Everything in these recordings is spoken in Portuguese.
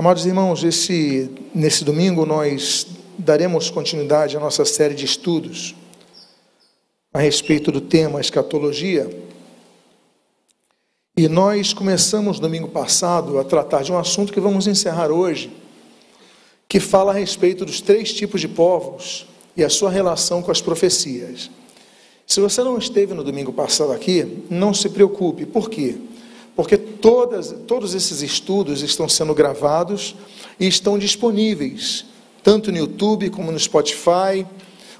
Amados irmãos, esse, nesse domingo nós daremos continuidade à nossa série de estudos a respeito do tema escatologia. E nós começamos domingo passado a tratar de um assunto que vamos encerrar hoje, que fala a respeito dos três tipos de povos e a sua relação com as profecias. Se você não esteve no domingo passado aqui, não se preocupe. Por quê? Porque todas, todos esses estudos estão sendo gravados e estão disponíveis, tanto no YouTube como no Spotify.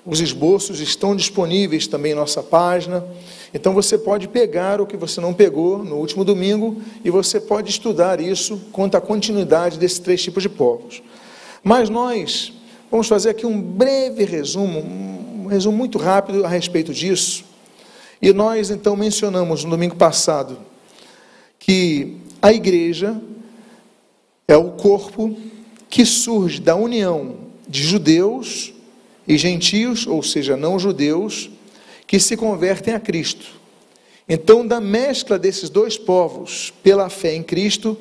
Os esboços estão disponíveis também em nossa página. Então você pode pegar o que você não pegou no último domingo e você pode estudar isso quanto à continuidade desses três tipos de povos. Mas nós vamos fazer aqui um breve resumo, um resumo muito rápido a respeito disso. E nós então mencionamos no domingo passado que a igreja é o corpo que surge da união de judeus e gentios, ou seja, não judeus, que se convertem a Cristo. Então, da mescla desses dois povos, pela fé em Cristo,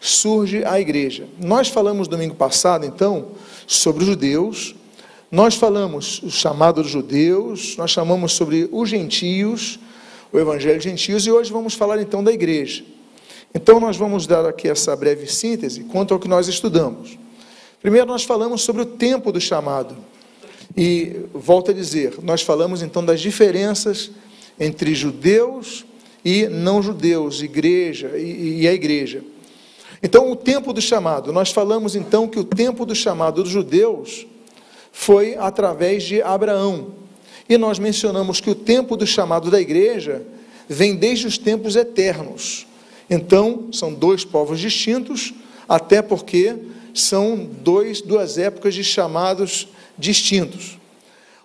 surge a igreja. Nós falamos domingo passado, então, sobre os judeus, nós falamos o chamado dos judeus, nós chamamos sobre os gentios, o evangelho de gentios, e hoje vamos falar então da igreja. Então, nós vamos dar aqui essa breve síntese quanto ao que nós estudamos. Primeiro, nós falamos sobre o tempo do chamado. E, volto a dizer, nós falamos então das diferenças entre judeus e não judeus, igreja e, e a igreja. Então, o tempo do chamado. Nós falamos então que o tempo do chamado dos judeus foi através de Abraão. E nós mencionamos que o tempo do chamado da igreja vem desde os tempos eternos. Então, são dois povos distintos, até porque são dois, duas épocas de chamados distintos.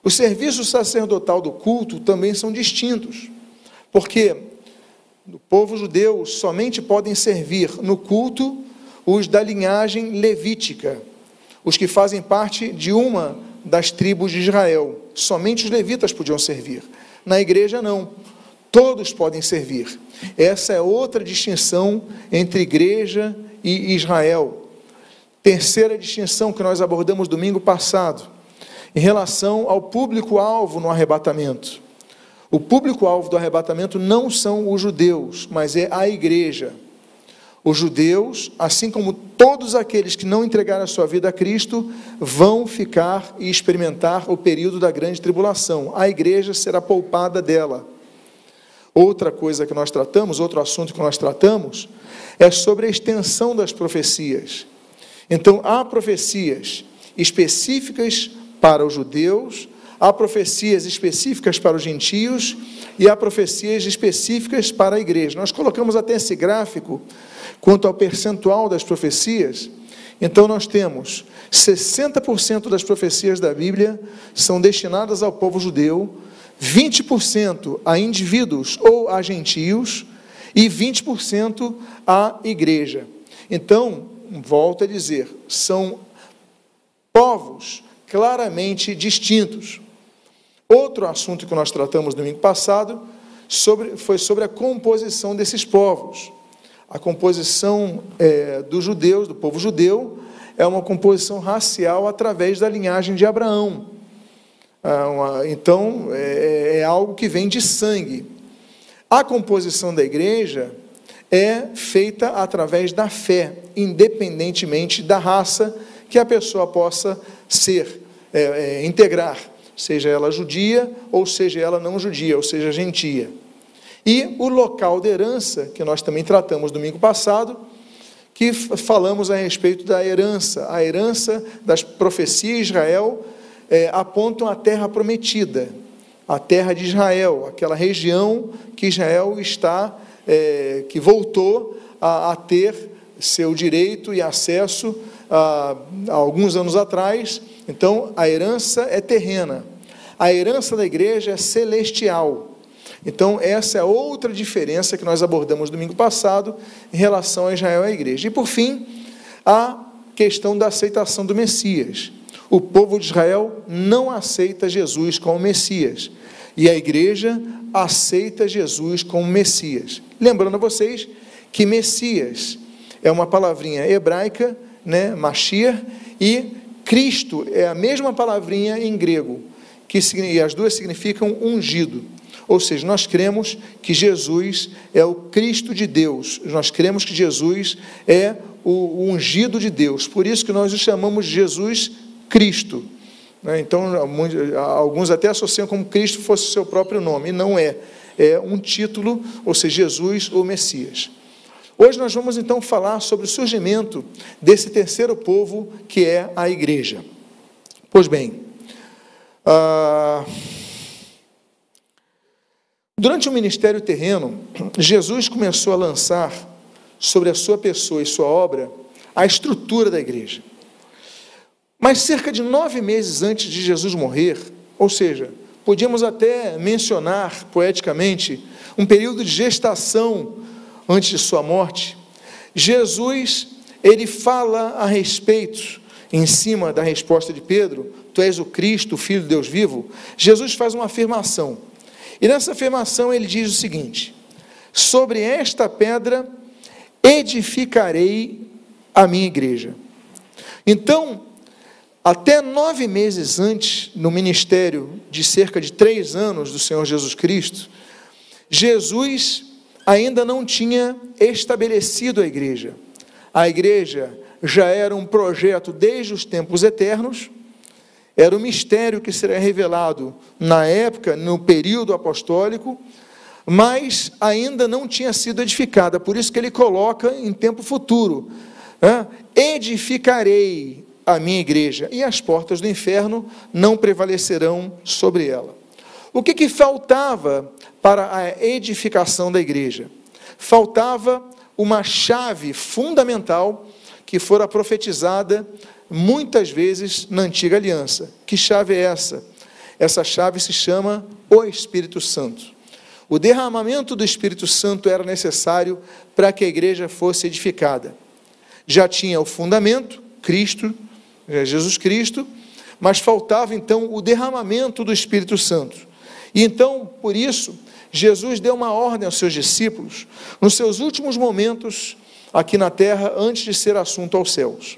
O serviço sacerdotal do culto também são distintos, porque o povo judeu somente podem servir no culto os da linhagem levítica, os que fazem parte de uma das tribos de Israel. Somente os levitas podiam servir. Na igreja, não. Todos podem servir. Essa é outra distinção entre igreja e Israel. Terceira distinção que nós abordamos domingo passado, em relação ao público-alvo no arrebatamento. O público-alvo do arrebatamento não são os judeus, mas é a igreja. Os judeus, assim como todos aqueles que não entregaram a sua vida a Cristo, vão ficar e experimentar o período da grande tribulação. A igreja será poupada dela. Outra coisa que nós tratamos, outro assunto que nós tratamos, é sobre a extensão das profecias. Então, há profecias específicas para os judeus, há profecias específicas para os gentios e há profecias específicas para a igreja. Nós colocamos até esse gráfico quanto ao percentual das profecias. Então, nós temos 60% das profecias da Bíblia são destinadas ao povo judeu, 20% a indivíduos ou a gentios e 20% à igreja. Então, volto a dizer, são povos claramente distintos. Outro assunto que nós tratamos no domingo passado sobre, foi sobre a composição desses povos. A composição é, dos judeus, do povo judeu, é uma composição racial através da linhagem de Abraão. Ah, então, é, é algo que vem de sangue. A composição da igreja é feita através da fé, independentemente da raça que a pessoa possa ser, é, é, integrar, seja ela judia ou seja ela não judia, ou seja, gentia. E o local de herança, que nós também tratamos domingo passado, que falamos a respeito da herança, a herança das profecias de Israel é, apontam a terra prometida, a terra de Israel, aquela região que Israel está, é, que voltou a, a, ter seu direito e acesso a, a alguns anos atrás. Então, a herança é terrena. A herança da igreja é celestial. Então, essa é outra diferença que nós abordamos domingo passado em relação a Israel e a igreja. E, por fim, a questão da aceitação do Messias. O povo de Israel não aceita Jesus como Messias. E a igreja aceita Jesus como Messias. Lembrando a vocês que Messias é uma palavrinha hebraica, né, Machia, e Cristo é a mesma palavrinha em grego, que e as duas significam ungido. Ou seja, nós cremos que Jesus é o Cristo de Deus, nós cremos que Jesus é o ungido de Deus, por isso que nós o chamamos Jesus Cristo. Né? Então, alguns até associam como Cristo fosse o seu próprio nome, e não é. É um título, ou seja, Jesus ou Messias. Hoje nós vamos então falar sobre o surgimento desse terceiro povo que é a igreja. Pois bem, ah, durante o ministério terreno, Jesus começou a lançar sobre a sua pessoa e sua obra a estrutura da igreja. Mas cerca de nove meses antes de Jesus morrer, ou seja, podíamos até mencionar poeticamente um período de gestação antes de sua morte, Jesus ele fala a respeito, em cima da resposta de Pedro, tu és o Cristo, o Filho de Deus vivo, Jesus faz uma afirmação. E nessa afirmação ele diz o seguinte: sobre esta pedra edificarei a minha igreja. Então, até nove meses antes, no ministério de cerca de três anos do Senhor Jesus Cristo, Jesus ainda não tinha estabelecido a igreja. A igreja já era um projeto desde os tempos eternos, era um mistério que seria revelado na época, no período apostólico, mas ainda não tinha sido edificada, por isso que ele coloca em tempo futuro: né? edificarei a minha igreja, e as portas do inferno não prevalecerão sobre ela. O que, que faltava para a edificação da igreja? Faltava uma chave fundamental que fora profetizada muitas vezes na antiga aliança. Que chave é essa? Essa chave se chama o Espírito Santo. O derramamento do Espírito Santo era necessário para que a igreja fosse edificada. Já tinha o fundamento, Cristo, Jesus Cristo, mas faltava então o derramamento do Espírito Santo. E então, por isso, Jesus deu uma ordem aos seus discípulos, nos seus últimos momentos aqui na terra, antes de ser assunto aos céus.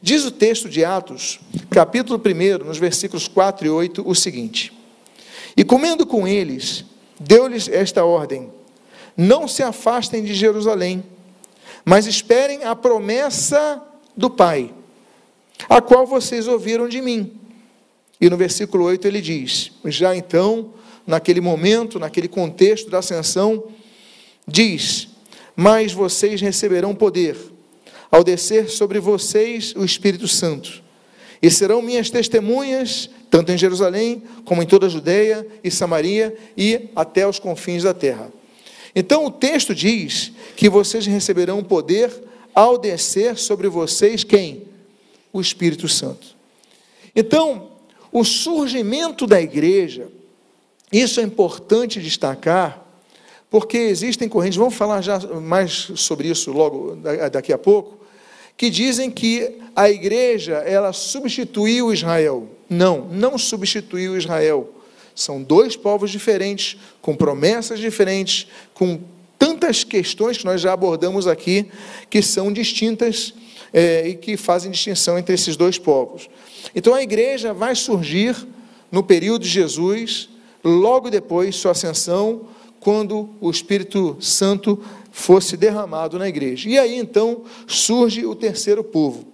Diz o texto de Atos, capítulo 1, nos versículos 4 e 8, o seguinte: E comendo com eles, deu-lhes esta ordem: Não se afastem de Jerusalém, mas esperem a promessa do Pai, a qual vocês ouviram de mim. E no versículo 8 ele diz: Já então, naquele momento, naquele contexto da ascensão, diz: Mas vocês receberão poder ao descer sobre vocês o Espírito Santo, e serão minhas testemunhas tanto em Jerusalém como em toda a Judeia e Samaria e até os confins da terra. Então o texto diz que vocês receberão poder ao descer sobre vocês quem? O Espírito Santo. Então, o surgimento da igreja, isso é importante destacar, porque existem correntes, vamos falar já mais sobre isso logo daqui a pouco, que dizem que a igreja ela substituiu Israel. Não, não substituiu Israel. São dois povos diferentes, com promessas diferentes, com tantas questões que nós já abordamos aqui, que são distintas é, e que fazem distinção entre esses dois povos. Então a igreja vai surgir no período de Jesus, logo depois sua ascensão, quando o Espírito Santo fosse derramado na igreja. E aí então surge o terceiro povo.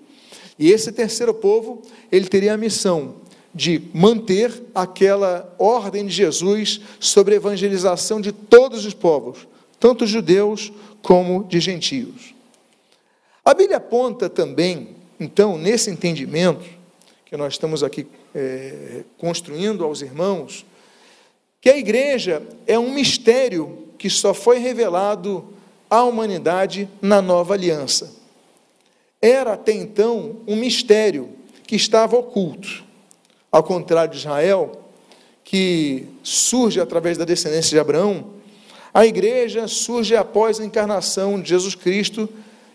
E esse terceiro povo, ele teria a missão de manter aquela ordem de Jesus sobre a evangelização de todos os povos, tanto judeus como de gentios. A Bíblia aponta também, então, nesse entendimento que nós estamos aqui é, construindo aos irmãos, que a igreja é um mistério que só foi revelado à humanidade na nova aliança. Era até então um mistério que estava oculto. Ao contrário de Israel, que surge através da descendência de Abraão, a igreja surge após a encarnação de Jesus Cristo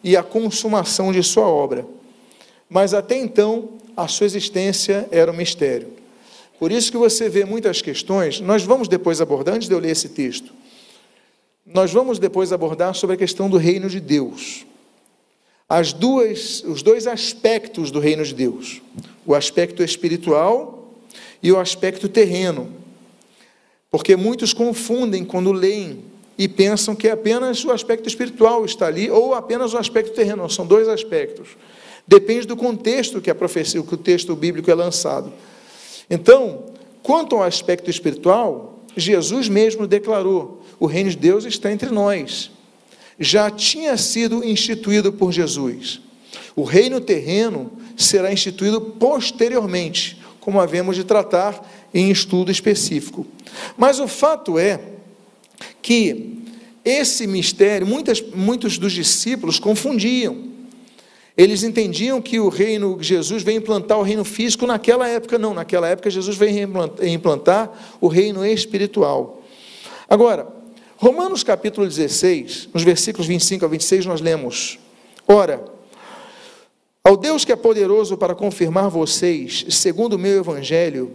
e a consumação de sua obra. Mas até então, a sua existência era um mistério. Por isso que você vê muitas questões, nós vamos depois abordar, antes de eu ler esse texto, nós vamos depois abordar sobre a questão do reino de Deus. as duas, os dois aspectos do reino de Deus: o aspecto espiritual e o aspecto terreno. Porque muitos confundem quando leem e pensam que apenas o aspecto espiritual está ali ou apenas o aspecto terreno. São dois aspectos. Depende do contexto que a profecia, que o texto bíblico é lançado. Então, quanto ao aspecto espiritual, Jesus mesmo declarou: o reino de Deus está entre nós já tinha sido instituído por Jesus. O reino terreno será instituído posteriormente, como havemos de tratar em estudo específico. Mas o fato é que esse mistério, muitas, muitos dos discípulos confundiam. Eles entendiam que o reino, Jesus veio implantar o reino físico naquela época, não, naquela época Jesus veio implantar o reino espiritual. Agora, Romanos capítulo 16, nos versículos 25 a 26, nós lemos: Ora, ao Deus que é poderoso para confirmar vocês, segundo o meu evangelho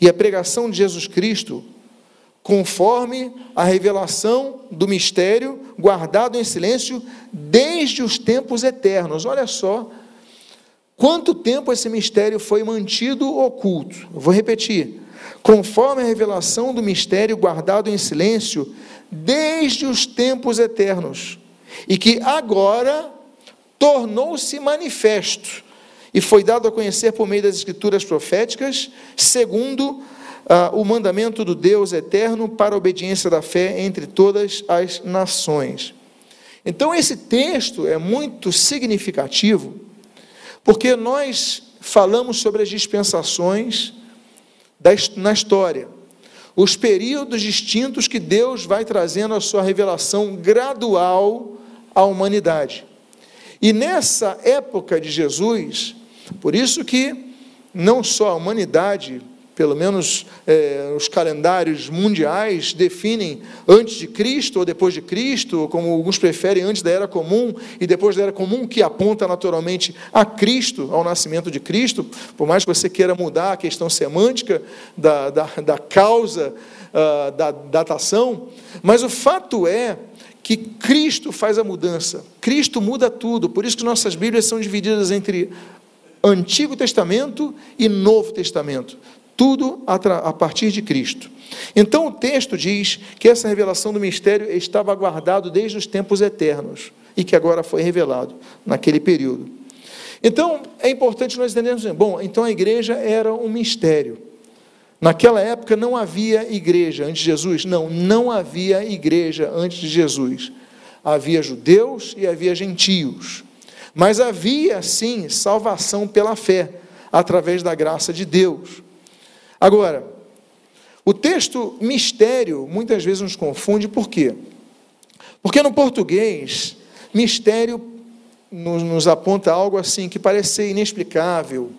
e a pregação de Jesus Cristo, conforme a revelação do mistério guardado em silêncio desde os tempos eternos. Olha só quanto tempo esse mistério foi mantido oculto. Vou repetir. Conforme a revelação do mistério guardado em silêncio desde os tempos eternos, e que agora tornou-se manifesto e foi dado a conhecer por meio das escrituras proféticas, segundo ah, o mandamento do Deus eterno para a obediência da fé entre todas as nações. Então, esse texto é muito significativo, porque nós falamos sobre as dispensações na história os períodos distintos que Deus vai trazendo a sua revelação gradual à humanidade. E nessa época de Jesus, por isso que não só a humanidade pelo menos é, os calendários mundiais definem antes de Cristo ou depois de Cristo, como alguns preferem, antes da Era Comum e depois da Era Comum, que aponta naturalmente a Cristo, ao nascimento de Cristo, por mais que você queira mudar a questão semântica da, da, da causa uh, da datação, mas o fato é que Cristo faz a mudança, Cristo muda tudo, por isso que nossas Bíblias são divididas entre Antigo Testamento e Novo Testamento tudo a partir de Cristo. Então o texto diz que essa revelação do mistério estava guardado desde os tempos eternos e que agora foi revelado naquele período. Então é importante nós entendermos, bom, então a igreja era um mistério. Naquela época não havia igreja antes de Jesus? Não, não havia igreja antes de Jesus. Havia judeus e havia gentios. Mas havia sim salvação pela fé, através da graça de Deus. Agora, o texto mistério muitas vezes nos confunde, por quê? Porque no português, mistério nos, nos aponta algo assim que parece ser inexplicável,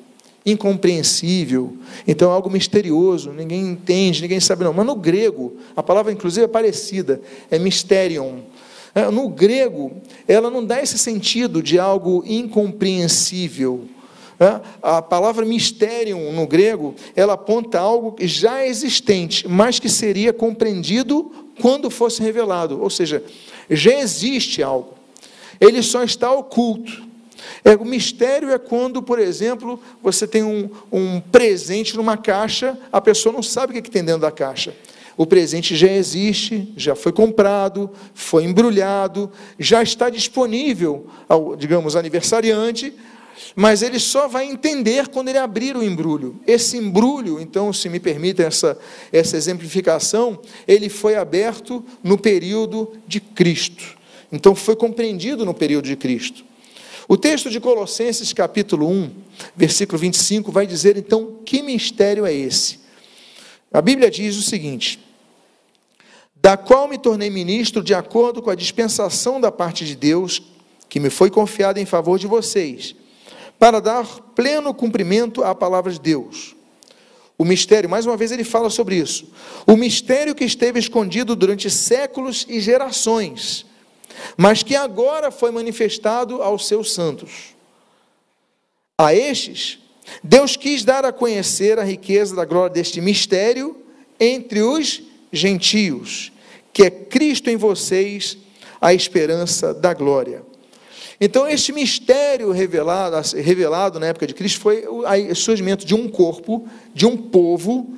incompreensível, então é algo misterioso, ninguém entende, ninguém sabe não. Mas no grego, a palavra inclusive é parecida, é mysterion. É, no grego, ela não dá esse sentido de algo incompreensível? A palavra mistério no grego, ela aponta algo já existente, mas que seria compreendido quando fosse revelado. Ou seja, já existe algo, ele só está oculto. É, o mistério é quando, por exemplo, você tem um, um presente numa caixa, a pessoa não sabe o que, que tem dentro da caixa. O presente já existe, já foi comprado, foi embrulhado, já está disponível ao, digamos, aniversariante, mas ele só vai entender quando ele abrir o embrulho. Esse embrulho, então, se me permite essa, essa exemplificação, ele foi aberto no período de Cristo. Então, foi compreendido no período de Cristo. O texto de Colossenses, capítulo 1, versículo 25, vai dizer então que mistério é esse. A Bíblia diz o seguinte: Da qual me tornei ministro de acordo com a dispensação da parte de Deus, que me foi confiada em favor de vocês para dar pleno cumprimento à palavra de Deus. O mistério, mais uma vez ele fala sobre isso. O mistério que esteve escondido durante séculos e gerações, mas que agora foi manifestado aos seus santos. A estes, Deus quis dar a conhecer a riqueza da glória deste mistério entre os gentios, que é Cristo em vocês, a esperança da glória. Então, este mistério revelado, revelado na época de Cristo foi o surgimento de um corpo, de um povo,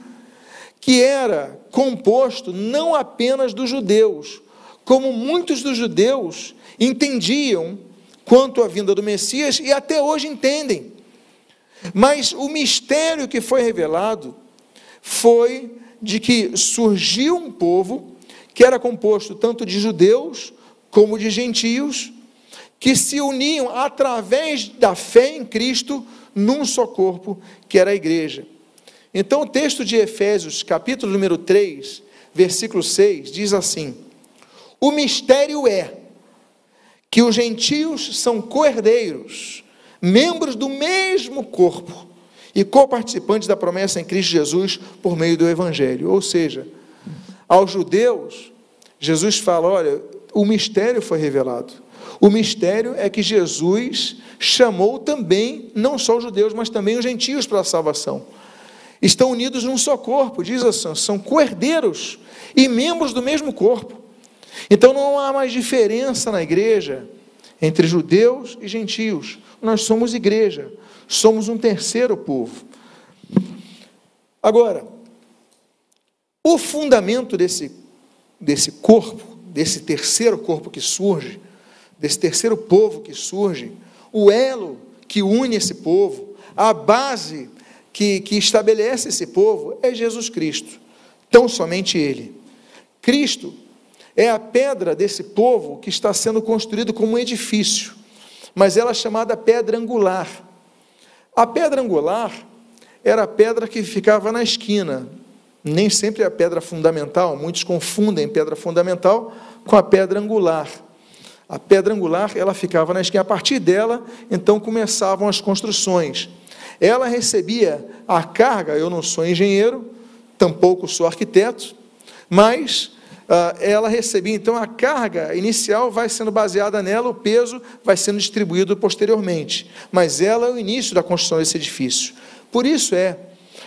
que era composto não apenas dos judeus, como muitos dos judeus entendiam quanto à vinda do Messias e até hoje entendem. Mas o mistério que foi revelado foi de que surgiu um povo que era composto tanto de judeus como de gentios, que se uniam através da fé em Cristo num só corpo, que era a igreja. Então, o texto de Efésios, capítulo número 3, versículo 6, diz assim: O mistério é que os gentios são coerdeiros, membros do mesmo corpo e coparticipantes da promessa em Cristo Jesus por meio do Evangelho. Ou seja, aos judeus, Jesus fala: olha, o mistério foi revelado. O mistério é que Jesus chamou também, não só os judeus, mas também os gentios para a salvação. Estão unidos num só corpo, diz assim, são coerdeiros e membros do mesmo corpo. Então não há mais diferença na igreja entre judeus e gentios. Nós somos igreja, somos um terceiro povo. Agora, o fundamento desse, desse corpo, desse terceiro corpo que surge, desse terceiro povo que surge, o elo que une esse povo, a base que, que estabelece esse povo é Jesus Cristo, tão somente Ele. Cristo é a pedra desse povo que está sendo construído como um edifício, mas ela é chamada pedra angular. A pedra angular era a pedra que ficava na esquina, nem sempre é a pedra fundamental, muitos confundem pedra fundamental com a pedra angular. A pedra angular, ela ficava na esquina, a partir dela, então começavam as construções. Ela recebia a carga, eu não sou engenheiro, tampouco sou arquiteto, mas ah, ela recebia, então a carga inicial vai sendo baseada nela, o peso vai sendo distribuído posteriormente. Mas ela é o início da construção desse edifício. Por isso é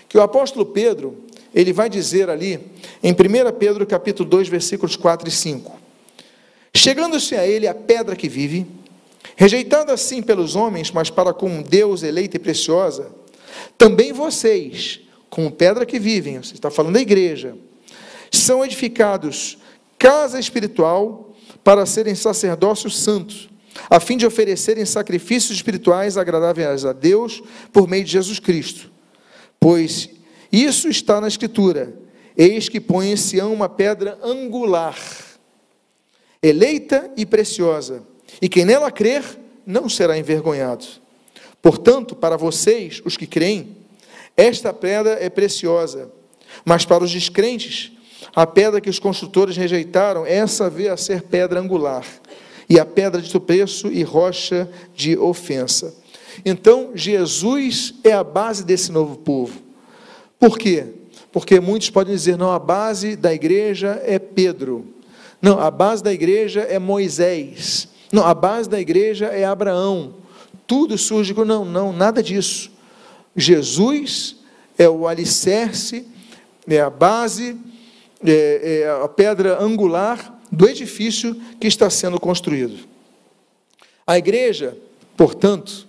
que o apóstolo Pedro, ele vai dizer ali, em 1 Pedro capítulo 2, versículos 4 e 5. Chegando-se a ele a pedra que vive, rejeitada assim pelos homens, mas para com Deus eleita e preciosa, também vocês, como pedra que vivem, você está falando da igreja, são edificados casa espiritual para serem sacerdócios santos, a fim de oferecerem sacrifícios espirituais agradáveis a Deus por meio de Jesus Cristo. Pois isso está na Escritura: eis que põe em Sião uma pedra angular, eleita e preciosa, e quem nela crer não será envergonhado. Portanto, para vocês, os que creem, esta pedra é preciosa, mas para os descrentes, a pedra que os construtores rejeitaram, essa veio a ser pedra angular, e a pedra de tropeço e rocha de ofensa. Então, Jesus é a base desse novo povo. Por quê? Porque muitos podem dizer, não, a base da igreja é Pedro. Não, a base da igreja é Moisés. Não, a base da igreja é Abraão. Tudo surge com. Não, não, nada disso. Jesus é o alicerce, é a base é, é a pedra angular do edifício que está sendo construído. A igreja, portanto,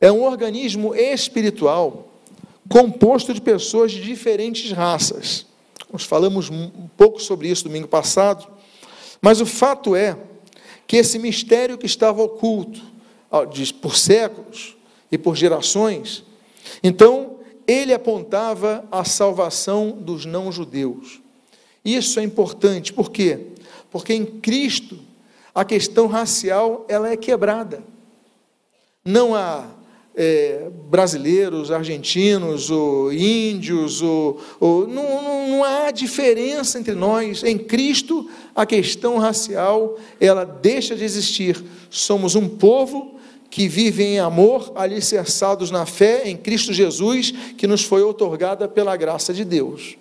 é um organismo espiritual composto de pessoas de diferentes raças. Nós falamos um pouco sobre isso domingo passado, mas o fato é que esse mistério que estava oculto por séculos e por gerações, então ele apontava a salvação dos não-judeus. Isso é importante, por quê? Porque em Cristo a questão racial ela é quebrada. Não há é, brasileiros, argentinos, ou índios, ou, ou não, não, não, há diferença entre nós. Em Cristo a questão racial ela deixa de existir. Somos um povo que vive em amor, alicerçados na fé em Cristo Jesus, que nos foi otorgada pela graça de Deus.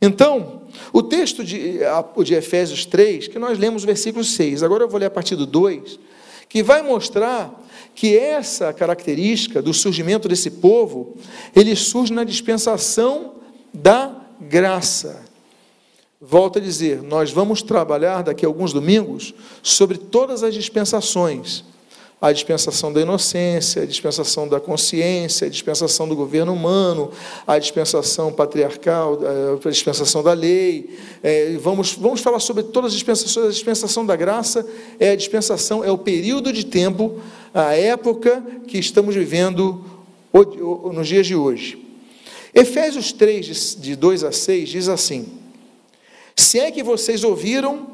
Então, o texto de, de Efésios 3, que nós lemos o versículo 6, agora eu vou ler a partir do 2, que vai mostrar que essa característica do surgimento desse povo, ele surge na dispensação da graça. Volto a dizer, nós vamos trabalhar daqui a alguns domingos sobre todas as dispensações. A dispensação da inocência, a dispensação da consciência, a dispensação do governo humano, a dispensação patriarcal, a dispensação da lei. É, vamos, vamos falar sobre todas as dispensações. A dispensação da graça é a dispensação, é o período de tempo, a época que estamos vivendo nos dias de hoje. Efésios 3, de 2 a 6, diz assim: Se é que vocês ouviram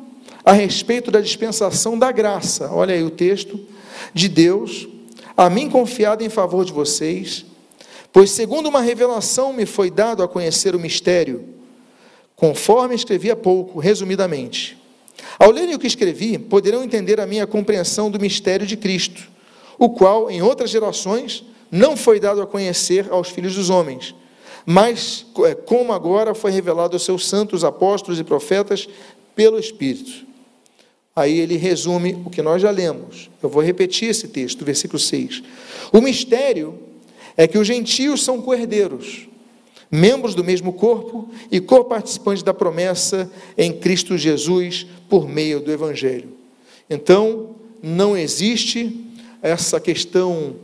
a respeito da dispensação da graça, olha aí o texto de Deus, a mim confiado em favor de vocês, pois segundo uma revelação me foi dado a conhecer o mistério, conforme escrevi há pouco, resumidamente. Ao lerem o que escrevi, poderão entender a minha compreensão do mistério de Cristo, o qual, em outras gerações, não foi dado a conhecer aos filhos dos homens, mas é, como agora foi revelado aos seus santos apóstolos e profetas pelo Espírito. Aí ele resume o que nós já lemos. Eu vou repetir esse texto, versículo 6. O mistério é que os gentios são coerdeiros, membros do mesmo corpo e co-participantes da promessa em Cristo Jesus por meio do Evangelho. Então, não existe essa questão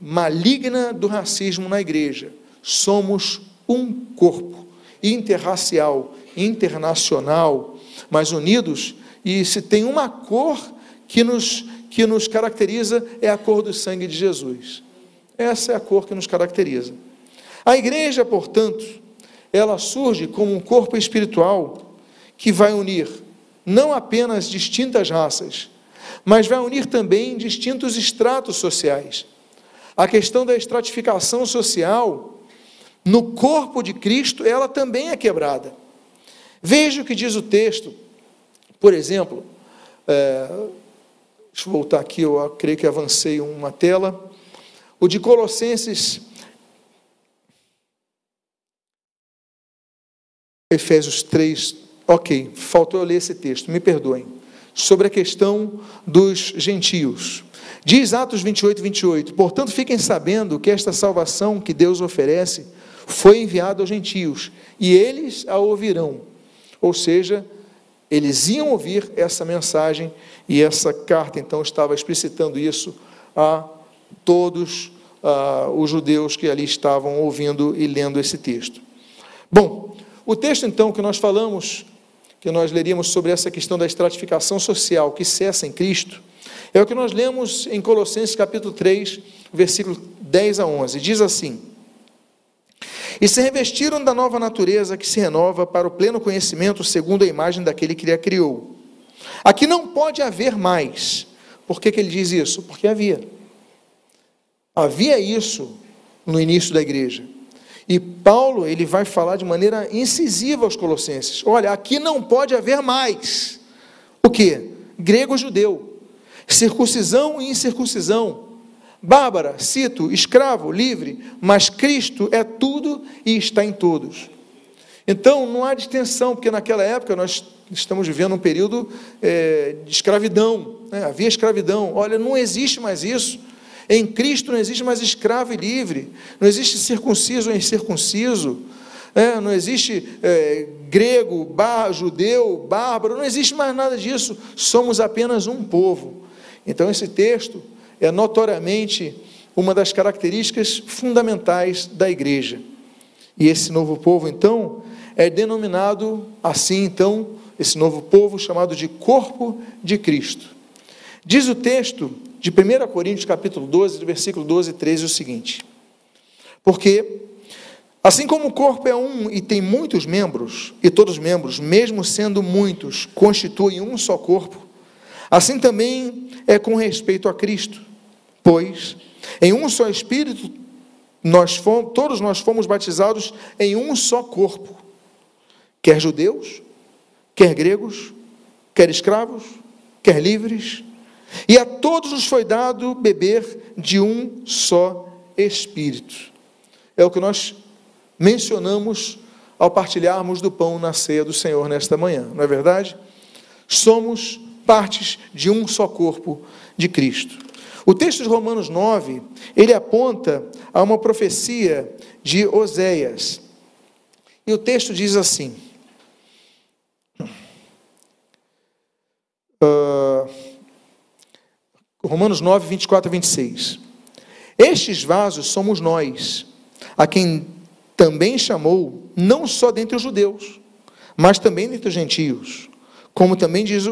maligna do racismo na igreja. Somos um corpo interracial, internacional, mas unidos e se tem uma cor que nos, que nos caracteriza, é a cor do sangue de Jesus. Essa é a cor que nos caracteriza. A igreja, portanto, ela surge como um corpo espiritual que vai unir não apenas distintas raças, mas vai unir também distintos estratos sociais. A questão da estratificação social no corpo de Cristo, ela também é quebrada. Veja o que diz o texto, por exemplo, é, deixa eu voltar aqui, eu creio que avancei uma tela. O de Colossenses, Efésios 3, ok, faltou eu ler esse texto, me perdoem. Sobre a questão dos gentios. Diz Atos 28, 28: Portanto, fiquem sabendo que esta salvação que Deus oferece foi enviada aos gentios, e eles a ouvirão. Ou seja, eles iam ouvir essa mensagem e essa carta então estava explicitando isso a todos uh, os judeus que ali estavam ouvindo e lendo esse texto. Bom, o texto então que nós falamos, que nós leríamos sobre essa questão da estratificação social que cessa em Cristo, é o que nós lemos em Colossenses capítulo 3, versículo 10 a 11. Diz assim: e se revestiram da nova natureza que se renova para o pleno conhecimento segundo a imagem daquele que a criou. Aqui não pode haver mais. Por que, que ele diz isso? Porque havia. Havia isso no início da igreja. E Paulo, ele vai falar de maneira incisiva aos colossenses. Olha, aqui não pode haver mais. O que? Grego-judeu. Circuncisão e incircuncisão Bárbara, cito, escravo, livre, mas Cristo é tudo e está em todos. Então, não há distinção, porque naquela época nós estamos vivendo um período é, de escravidão, né? havia escravidão. Olha, não existe mais isso. Em Cristo não existe mais escravo e livre, não existe circunciso ou incircunciso, né? não existe é, grego, bar, judeu, bárbaro, não existe mais nada disso. Somos apenas um povo. Então, esse texto é notoriamente uma das características fundamentais da igreja. E esse novo povo, então, é denominado assim, então, esse novo povo chamado de corpo de Cristo. Diz o texto de 1 Coríntios capítulo 12, do versículo 12 e 13 o seguinte: Porque assim como o corpo é um e tem muitos membros, e todos os membros, mesmo sendo muitos, constituem um só corpo, assim também é com respeito a Cristo. Pois em um só Espírito nós fomos, todos nós fomos batizados em um só corpo, quer judeus, quer gregos, quer escravos, quer livres, e a todos nos foi dado beber de um só Espírito. É o que nós mencionamos ao partilharmos do pão na ceia do Senhor nesta manhã, não é verdade? Somos partes de um só corpo de Cristo. O texto de Romanos 9, ele aponta a uma profecia de Oséias. E o texto diz assim: uh, Romanos 9, 24 a 26. Estes vasos somos nós, a quem também chamou, não só dentre os judeus, mas também dentre os gentios, como também, diz,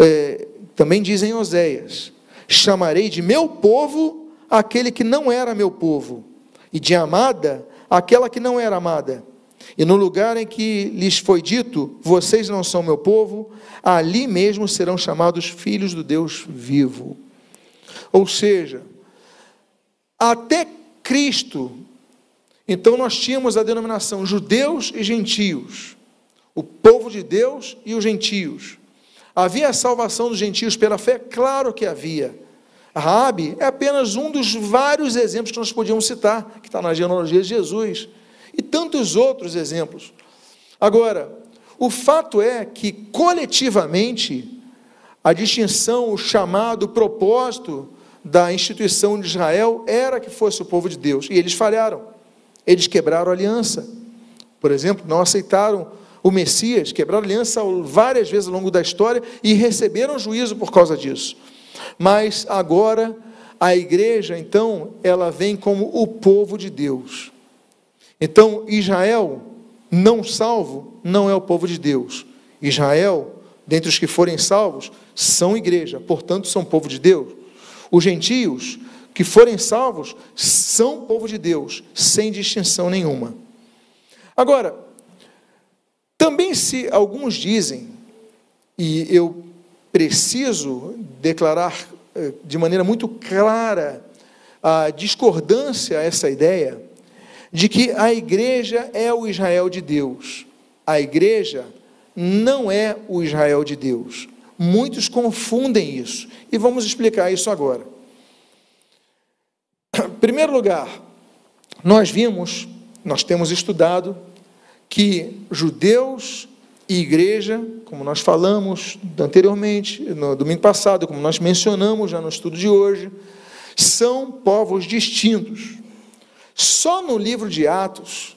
é, também dizem Oséias: chamarei de meu povo aquele que não era meu povo, e de amada aquela que não era amada. E no lugar em que lhes foi dito: Vocês não são meu povo, ali mesmo serão chamados filhos do Deus vivo. Ou seja, até Cristo, então nós tínhamos a denominação judeus e gentios, o povo de Deus e os gentios. Havia a salvação dos gentios pela fé? Claro que havia. Rabi é apenas um dos vários exemplos que nós podíamos citar, que está na genealogia de Jesus, e tantos outros exemplos. Agora, o fato é que coletivamente a distinção, o chamado, o propósito da instituição de Israel era que fosse o povo de Deus. E eles falharam. Eles quebraram a aliança. Por exemplo, não aceitaram o Messias, quebraram aliança várias vezes ao longo da história e receberam juízo por causa disso. Mas agora a igreja, então, ela vem como o povo de Deus. Então, Israel não salvo não é o povo de Deus. Israel, dentre os que forem salvos, são igreja, portanto, são povo de Deus. Os gentios que forem salvos são povo de Deus, sem distinção nenhuma. Agora, também se alguns dizem, e eu preciso declarar eh, de maneira muito clara a discordância a essa ideia, de que a igreja é o Israel de Deus. A igreja não é o Israel de Deus. Muitos confundem isso e vamos explicar isso agora. Em primeiro lugar, nós vimos, nós temos estudado que judeus e igreja, como nós falamos anteriormente, no domingo passado, como nós mencionamos já no estudo de hoje, são povos distintos. Só no livro de Atos,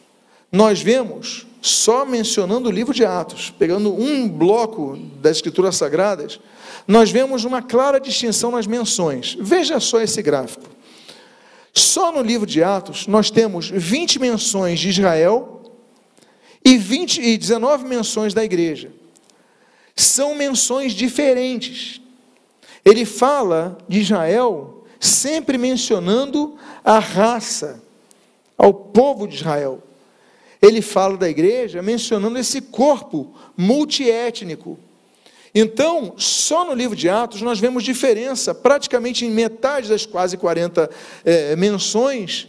nós vemos, só mencionando o livro de Atos, pegando um bloco das Escrituras Sagradas, nós vemos uma clara distinção nas menções. Veja só esse gráfico. Só no livro de Atos, nós temos 20 menções de Israel e, 20, e 19 menções da igreja. São menções diferentes. Ele fala de Israel sempre mencionando a raça, ao povo de Israel. Ele fala da igreja mencionando esse corpo multiétnico. Então, só no livro de Atos nós vemos diferença, praticamente em metade das quase 40 é, menções.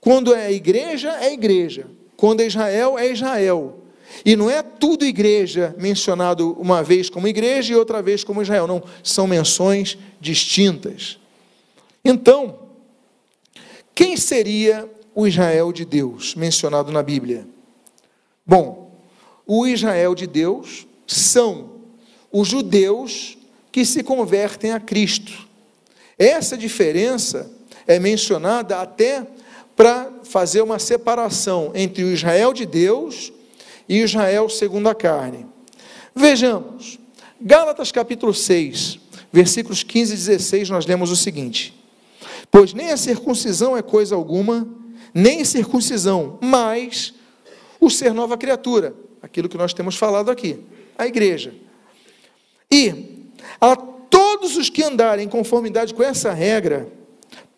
Quando é igreja, é igreja. Quando é Israel, é Israel. E não é tudo igreja mencionado uma vez como igreja e outra vez como Israel. Não, são menções distintas. Então, quem seria o Israel de Deus mencionado na Bíblia? Bom, o Israel de Deus são os judeus que se convertem a Cristo. Essa diferença é mencionada até para fazer uma separação entre o Israel de Deus e Israel segundo a carne. Vejamos, Gálatas capítulo 6, versículos 15 e 16, nós lemos o seguinte: Pois nem a circuncisão é coisa alguma, nem circuncisão, mas o ser nova criatura, aquilo que nós temos falado aqui, a igreja. E a todos os que andarem em conformidade com essa regra,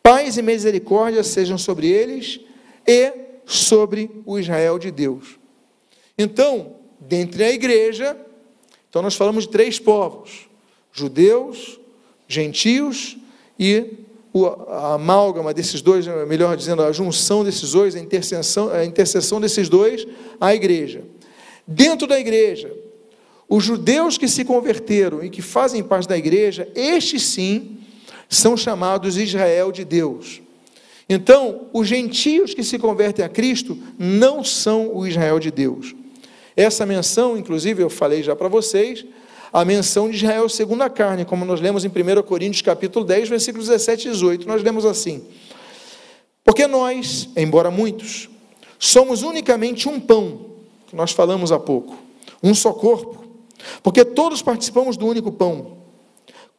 paz e misericórdia sejam sobre eles e sobre o Israel de Deus. Então, dentre a igreja, então nós falamos de três povos: judeus, gentios e a amálgama desses dois, melhor dizendo, a junção desses dois, a interseção, a desses dois, a igreja. Dentro da igreja, os judeus que se converteram e que fazem parte da igreja, estes sim são chamados Israel de Deus. Então, os gentios que se convertem a Cristo não são o Israel de Deus. Essa menção, inclusive, eu falei já para vocês, a menção de Israel segundo a carne, como nós lemos em 1 Coríntios capítulo 10, versículos 17 e 18. Nós lemos assim: Porque nós, embora muitos, somos unicamente um pão, que nós falamos há pouco, um só corpo, porque todos participamos do único pão.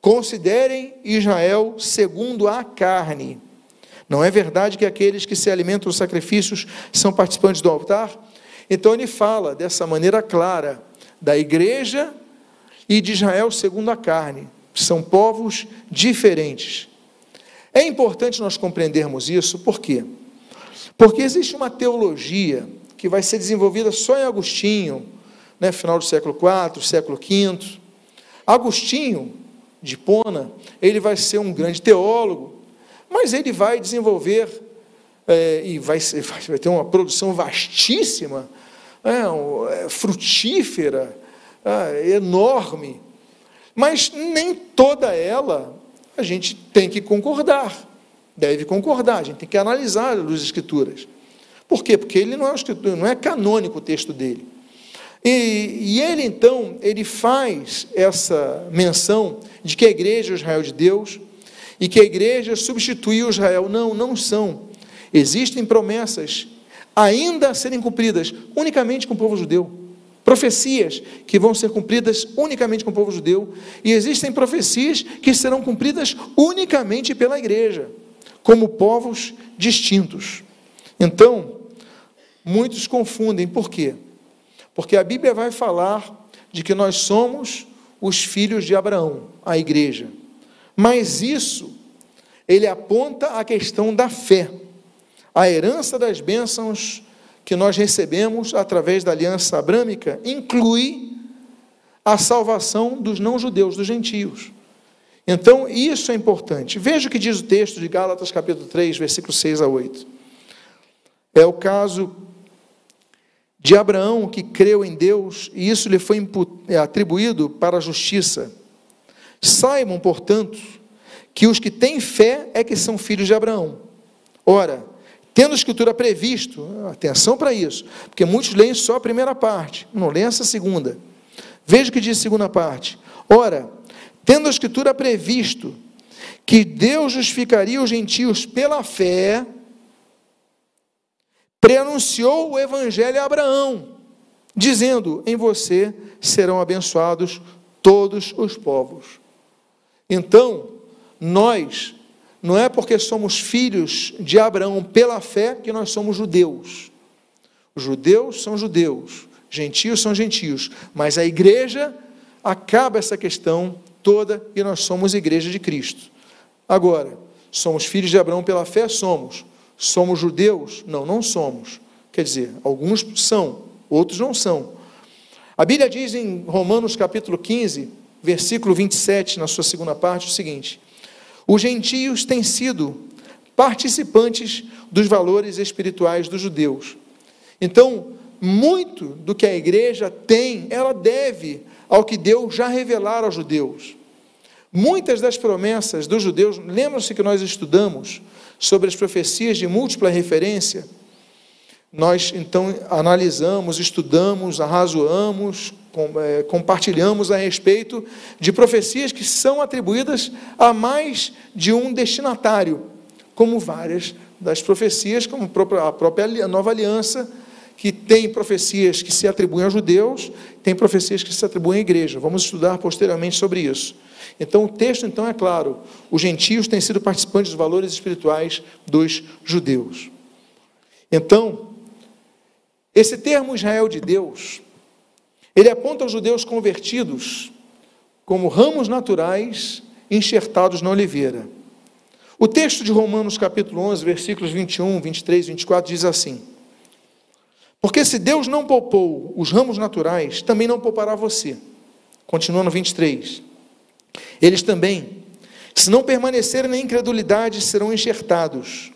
Considerem Israel segundo a carne. Não é verdade que aqueles que se alimentam dos sacrifícios são participantes do altar? Então ele fala dessa maneira clara da igreja e de Israel segundo a carne. São povos diferentes. É importante nós compreendermos isso, por quê? Porque existe uma teologia que vai ser desenvolvida só em Agostinho, né, final do século IV, século V. Agostinho de Pona, ele vai ser um grande teólogo, mas ele vai desenvolver é, e vai, ser, vai, ter uma produção vastíssima, é, é, frutífera, é, enorme, mas nem toda ela a gente tem que concordar, deve concordar, a gente tem que analisar as escrituras. Por quê? Porque ele não é, não é canônico o texto dele. E, e, ele então, ele faz essa menção de que a igreja é o Israel de Deus e que a igreja substituiu Israel. Não, não são. Existem promessas ainda a serem cumpridas unicamente com o povo judeu. Profecias que vão ser cumpridas unicamente com o povo judeu, e existem profecias que serão cumpridas unicamente pela igreja, como povos distintos. Então, muitos confundem, por quê? Porque a Bíblia vai falar de que nós somos os filhos de Abraão, a igreja. Mas isso, ele aponta a questão da fé, a herança das bênçãos que nós recebemos através da aliança abrâmica inclui a salvação dos não-judeus, dos gentios. Então, isso é importante. Veja o que diz o texto de Gálatas, capítulo 3, versículos 6 a 8. É o caso de Abraão que creu em Deus e isso lhe foi é, atribuído para a justiça. Saibam, portanto, que os que têm fé é que são filhos de Abraão. Ora, Tendo a Escritura previsto, atenção para isso, porque muitos leem só a primeira parte, não leem essa segunda. Veja o que diz a segunda parte. Ora, tendo a Escritura previsto que Deus justificaria os gentios pela fé, preanunciou o Evangelho a Abraão, dizendo: Em você serão abençoados todos os povos. Então, nós não é porque somos filhos de Abraão pela fé que nós somos judeus. Os judeus são judeus, gentios são gentios, mas a igreja acaba essa questão toda e nós somos igreja de Cristo. Agora, somos filhos de Abraão pela fé? Somos. Somos judeus? Não, não somos. Quer dizer, alguns são, outros não são. A Bíblia diz em Romanos capítulo 15, versículo 27, na sua segunda parte, o seguinte: os gentios têm sido participantes dos valores espirituais dos judeus. Então, muito do que a igreja tem, ela deve ao que Deus já revelara aos judeus. Muitas das promessas dos judeus, lembram-se que nós estudamos sobre as profecias de múltipla referência? Nós então analisamos, estudamos, arrazoamos, é, compartilhamos a respeito de profecias que são atribuídas a mais de um destinatário, como várias das profecias, como a própria nova aliança, que tem profecias que se atribuem aos judeus, tem profecias que se atribuem à igreja. Vamos estudar posteriormente sobre isso. Então, o texto então é claro: os gentios têm sido participantes dos valores espirituais dos judeus. Então, esse termo Israel de Deus ele aponta os judeus convertidos como ramos naturais enxertados na oliveira. O texto de Romanos, capítulo 11, versículos 21, 23 e 24 diz assim: Porque se Deus não poupou os ramos naturais, também não poupará você. Continua no 23. Eles também, se não permanecerem na incredulidade, serão enxertados,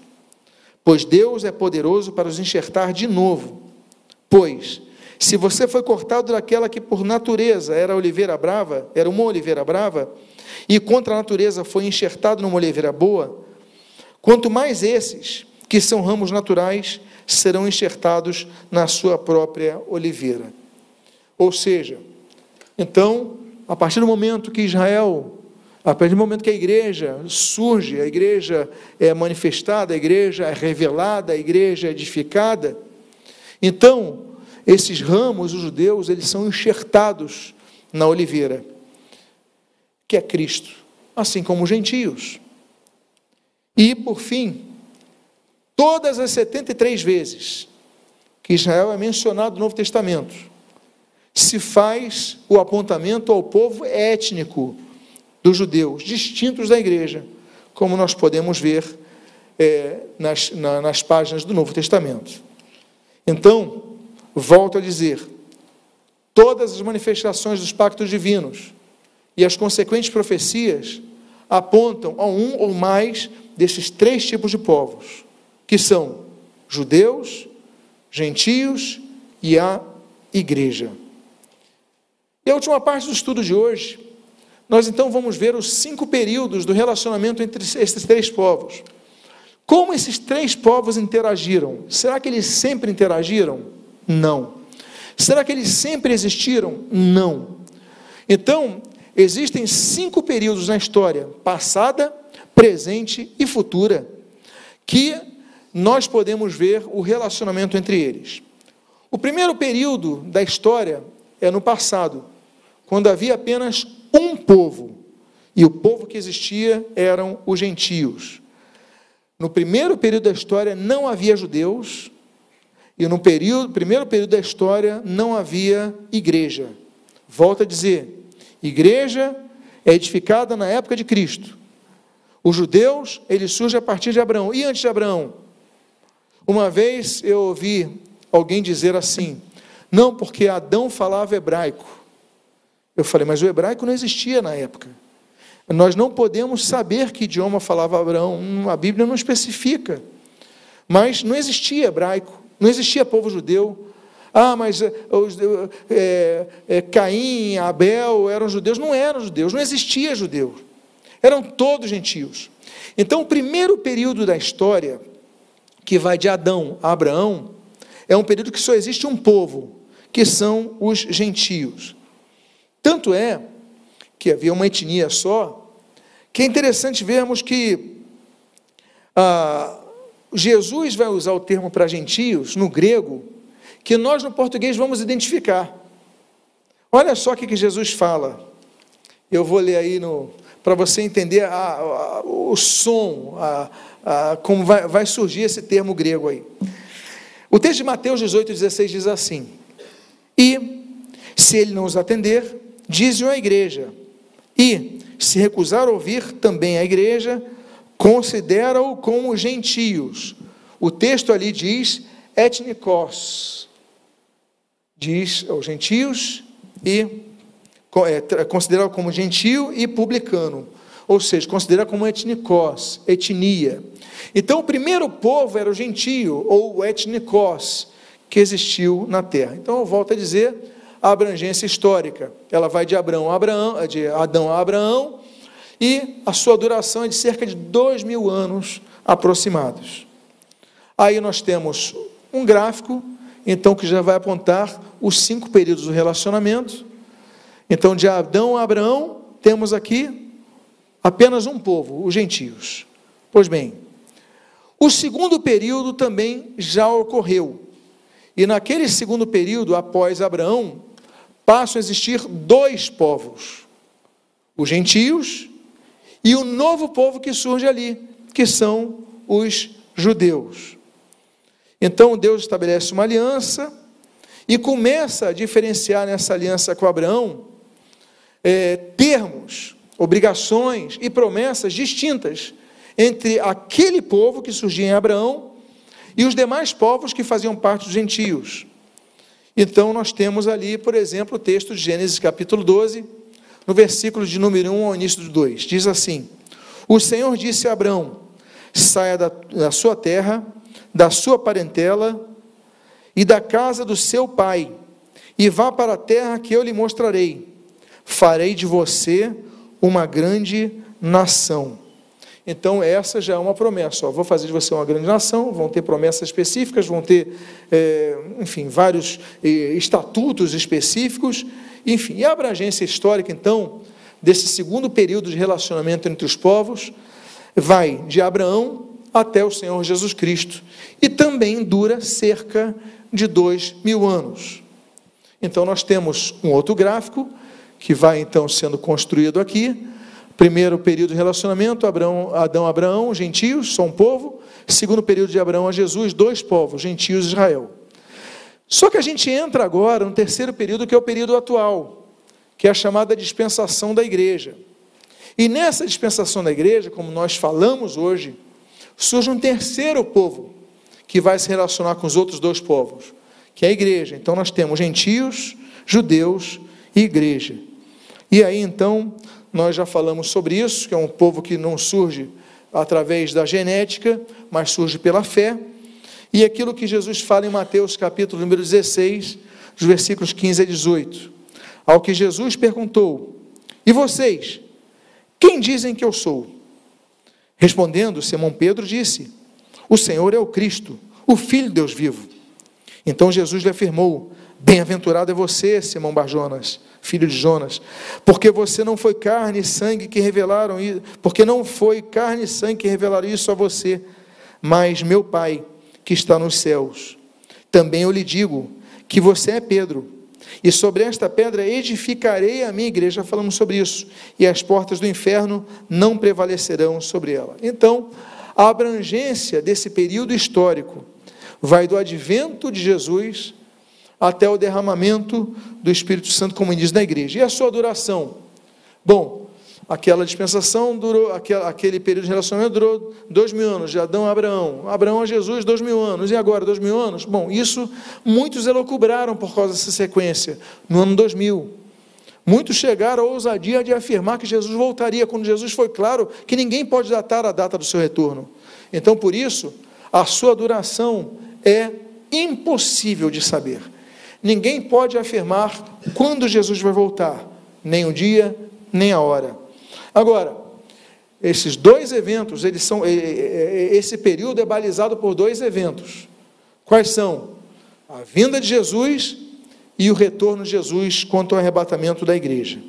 pois Deus é poderoso para os enxertar de novo. Pois, se você foi cortado daquela que por natureza era oliveira brava, era uma oliveira brava, e contra a natureza foi enxertado numa oliveira boa, quanto mais esses, que são ramos naturais, serão enxertados na sua própria oliveira. Ou seja, então, a partir do momento que Israel, a partir do momento que a igreja surge, a igreja é manifestada, a igreja é revelada, a igreja é edificada, então, esses ramos, os judeus, eles são enxertados na oliveira, que é Cristo. assim como os gentios. E, por fim, todas as 73 vezes que Israel é mencionado no Novo Testamento, se faz o apontamento ao povo étnico dos judeus, distintos da igreja, como nós podemos ver é, nas, na, nas páginas do Novo Testamento. Então, volto a dizer, todas as manifestações dos pactos divinos e as consequentes profecias apontam a um ou mais desses três tipos de povos, que são judeus, gentios e a igreja. E a última parte do estudo de hoje, nós então vamos ver os cinco períodos do relacionamento entre esses três povos. Como esses três povos interagiram? Será que eles sempre interagiram? Não. Será que eles sempre existiram? Não. Então, existem cinco períodos na história: passada, presente e futura, que nós podemos ver o relacionamento entre eles. O primeiro período da história é no passado, quando havia apenas um povo, e o povo que existia eram os gentios. No primeiro período da história não havia judeus, e no período, primeiro período da história não havia igreja. Volto a dizer, igreja é edificada na época de Cristo. Os judeus, ele surge a partir de Abraão. E antes de Abraão? Uma vez eu ouvi alguém dizer assim: não, porque Adão falava hebraico. Eu falei, mas o hebraico não existia na época. Nós não podemos saber que idioma falava Abraão, a Bíblia não especifica. Mas não existia hebraico, não existia povo judeu. Ah, mas é, é, é, Caim, Abel eram judeus. Não eram judeus, não existia judeu. Eram todos gentios. Então, o primeiro período da história que vai de Adão a Abraão, é um período que só existe um povo, que são os gentios. Tanto é que havia uma etnia só, que é interessante vermos que ah, Jesus vai usar o termo para gentios no grego, que nós no português vamos identificar. Olha só o que Jesus fala. Eu vou ler aí para você entender a, a, o som, a, como vai, vai surgir esse termo grego aí. O texto de Mateus 18, 16 diz assim: E, se ele não os atender, diz-o à igreja, e, se recusar ouvir também a igreja, considera-o como gentios. O texto ali diz etnikos, diz aos gentios e é, considera como gentio e publicano, ou seja, considera como etnikos, etnia. Então, o primeiro povo era o gentio, ou o etnikos, que existiu na terra. Então, eu volto a dizer, a abrangência histórica, ela vai de, Abraão a Abraão, de Adão a Abraão, e a sua duração é de cerca de dois mil anos aproximados. Aí nós temos um gráfico, então, que já vai apontar os cinco períodos do relacionamento. Então, de Adão a Abraão, temos aqui apenas um povo, os gentios. Pois bem, o segundo período também já ocorreu. E naquele segundo período, após Abraão, passam a existir dois povos: os gentios e o novo povo que surge ali, que são os judeus. Então Deus estabelece uma aliança e começa a diferenciar nessa aliança com Abraão é, termos, obrigações e promessas distintas entre aquele povo que surgia em Abraão e os demais povos que faziam parte dos gentios. Então, nós temos ali, por exemplo, o texto de Gênesis capítulo 12, no versículo de número 1 ao início do 2. Diz assim: O Senhor disse a Abraão: Saia da, da sua terra, da sua parentela e da casa do seu pai, e vá para a terra que eu lhe mostrarei. Farei de você uma grande nação então, essa já é uma promessa. Ó, vou fazer de você uma grande nação, vão ter promessas específicas, vão ter, é, enfim, vários é, estatutos específicos. Enfim, e a abrangência histórica, então, desse segundo período de relacionamento entre os povos, vai de Abraão até o Senhor Jesus Cristo. E também dura cerca de dois mil anos. Então, nós temos um outro gráfico, que vai, então, sendo construído aqui Primeiro período de relacionamento, Abraão, Adão, Abraão, gentios, só um povo. Segundo período de Abraão a Jesus, dois povos, gentios e Israel. Só que a gente entra agora no terceiro período, que é o período atual, que é a chamada dispensação da igreja. E nessa dispensação da igreja, como nós falamos hoje, surge um terceiro povo que vai se relacionar com os outros dois povos, que é a igreja. Então nós temos gentios, judeus e igreja. E aí então nós já falamos sobre isso, que é um povo que não surge através da genética, mas surge pela fé. E aquilo que Jesus fala em Mateus capítulo número 16, dos versículos 15 a 18. Ao que Jesus perguntou: E vocês? Quem dizem que eu sou? Respondendo, Simão Pedro disse: O Senhor é o Cristo, o Filho de Deus vivo. Então Jesus lhe afirmou: Bem-aventurado é você, Simão Barjonas, filho de Jonas, porque você não foi carne e sangue que revelaram isso, porque não foi carne e sangue que revelaram isso a você, mas meu Pai que está nos céus. Também eu lhe digo que você é Pedro, e sobre esta pedra edificarei a minha igreja, falamos sobre isso, e as portas do inferno não prevalecerão sobre ela. Então, a abrangência desse período histórico vai do advento de Jesus até o derramamento do Espírito Santo, como diz na igreja. E a sua duração? Bom, Aquela dispensação durou, aquele período de relacionamento durou dois mil anos, de Adão a Abraão, Abraão a Jesus, dois mil anos, e agora dois mil anos? Bom, isso muitos elucubraram por causa dessa sequência, no ano 2000. Muitos chegaram à ousadia de afirmar que Jesus voltaria, quando Jesus foi claro que ninguém pode datar a data do seu retorno. Então, por isso, a sua duração é impossível de saber. Ninguém pode afirmar quando Jesus vai voltar, nem o dia, nem a hora. Agora, esses dois eventos, eles são, esse período é balizado por dois eventos. Quais são? A vinda de Jesus e o retorno de Jesus quanto ao arrebatamento da igreja.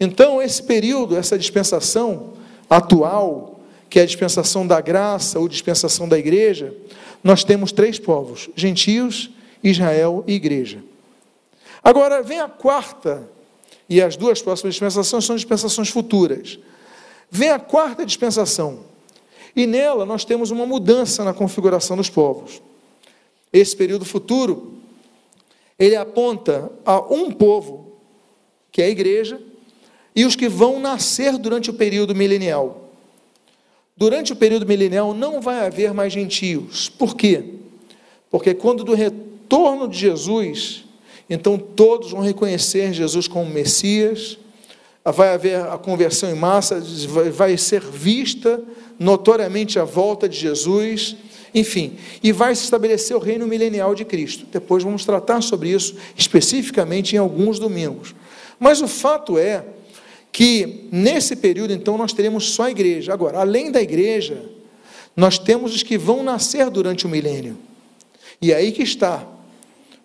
Então, esse período, essa dispensação atual, que é a dispensação da graça ou dispensação da igreja, nós temos três povos: gentios, Israel e igreja. Agora, vem a quarta e as duas próximas dispensações são dispensações futuras. Vem a quarta dispensação, e nela nós temos uma mudança na configuração dos povos. Esse período futuro, ele aponta a um povo, que é a igreja, e os que vão nascer durante o período milenial. Durante o período milenial não vai haver mais gentios. Por quê? Porque quando do retorno de Jesus, então todos vão reconhecer Jesus como Messias, vai haver a conversão em massa, vai ser vista notoriamente a volta de Jesus, enfim, e vai se estabelecer o reino milenial de Cristo. Depois vamos tratar sobre isso especificamente em alguns domingos. Mas o fato é que nesse período, então, nós teremos só a igreja. Agora, além da igreja, nós temos os que vão nascer durante o milênio. E é aí que está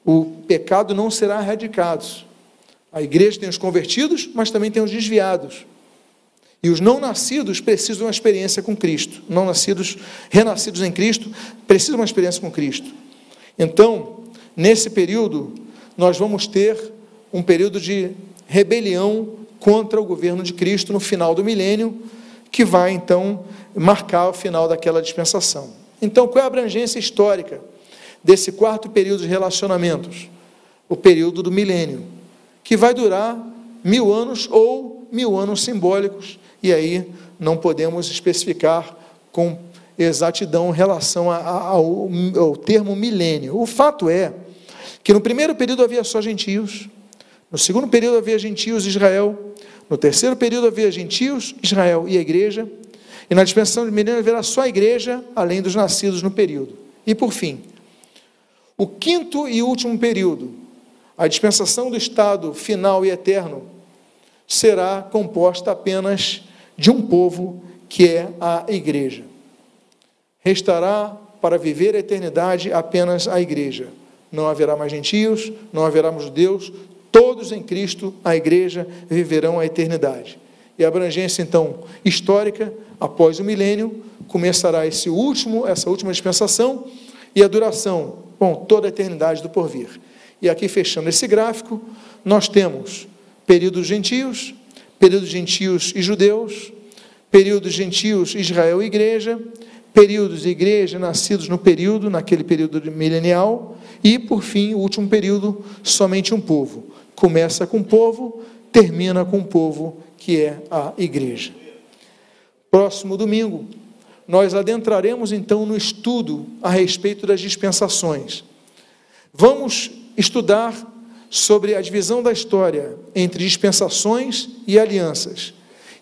o pecado não será erradicado. A igreja tem os convertidos, mas também tem os desviados. E os não nascidos precisam de uma experiência com Cristo. Não nascidos, renascidos em Cristo, precisam de uma experiência com Cristo. Então, nesse período, nós vamos ter um período de rebelião contra o governo de Cristo no final do milênio, que vai então marcar o final daquela dispensação. Então, qual é a abrangência histórica? Desse quarto período de relacionamentos, o período do milênio, que vai durar mil anos ou mil anos simbólicos, e aí não podemos especificar com exatidão relação ao, ao termo milênio. O fato é que no primeiro período havia só gentios, no segundo período havia gentios Israel, no terceiro período havia gentios, Israel e a igreja, e na dispensação de milênio haverá só a igreja, além dos nascidos no período. E por fim, o quinto e último período, a dispensação do estado final e eterno, será composta apenas de um povo que é a igreja. Restará para viver a eternidade apenas a igreja. Não haverá mais gentios, não haverá mais judeus, todos em Cristo, a igreja, viverão a eternidade. E a abrangência, então, histórica, após o milênio, começará esse último, essa última dispensação, e a duração Bom, toda a eternidade do porvir. E aqui, fechando esse gráfico, nós temos períodos gentios, períodos gentios e judeus, períodos gentios, Israel e igreja, períodos igreja nascidos no período, naquele período milenial, e por fim, o último período, somente um povo. Começa com o povo, termina com o povo, que é a igreja. Próximo domingo, nós adentraremos então no estudo a respeito das dispensações. Vamos estudar sobre a divisão da história entre dispensações e alianças.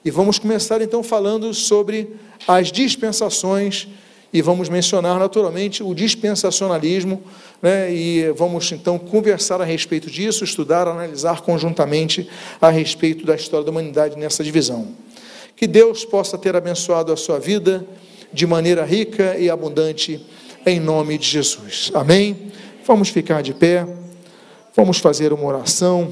E vamos começar então falando sobre as dispensações e vamos mencionar naturalmente o dispensacionalismo, né, e vamos então conversar a respeito disso, estudar, analisar conjuntamente a respeito da história da humanidade nessa divisão. Que Deus possa ter abençoado a sua vida de maneira rica e abundante, em nome de Jesus. Amém? Vamos ficar de pé, vamos fazer uma oração.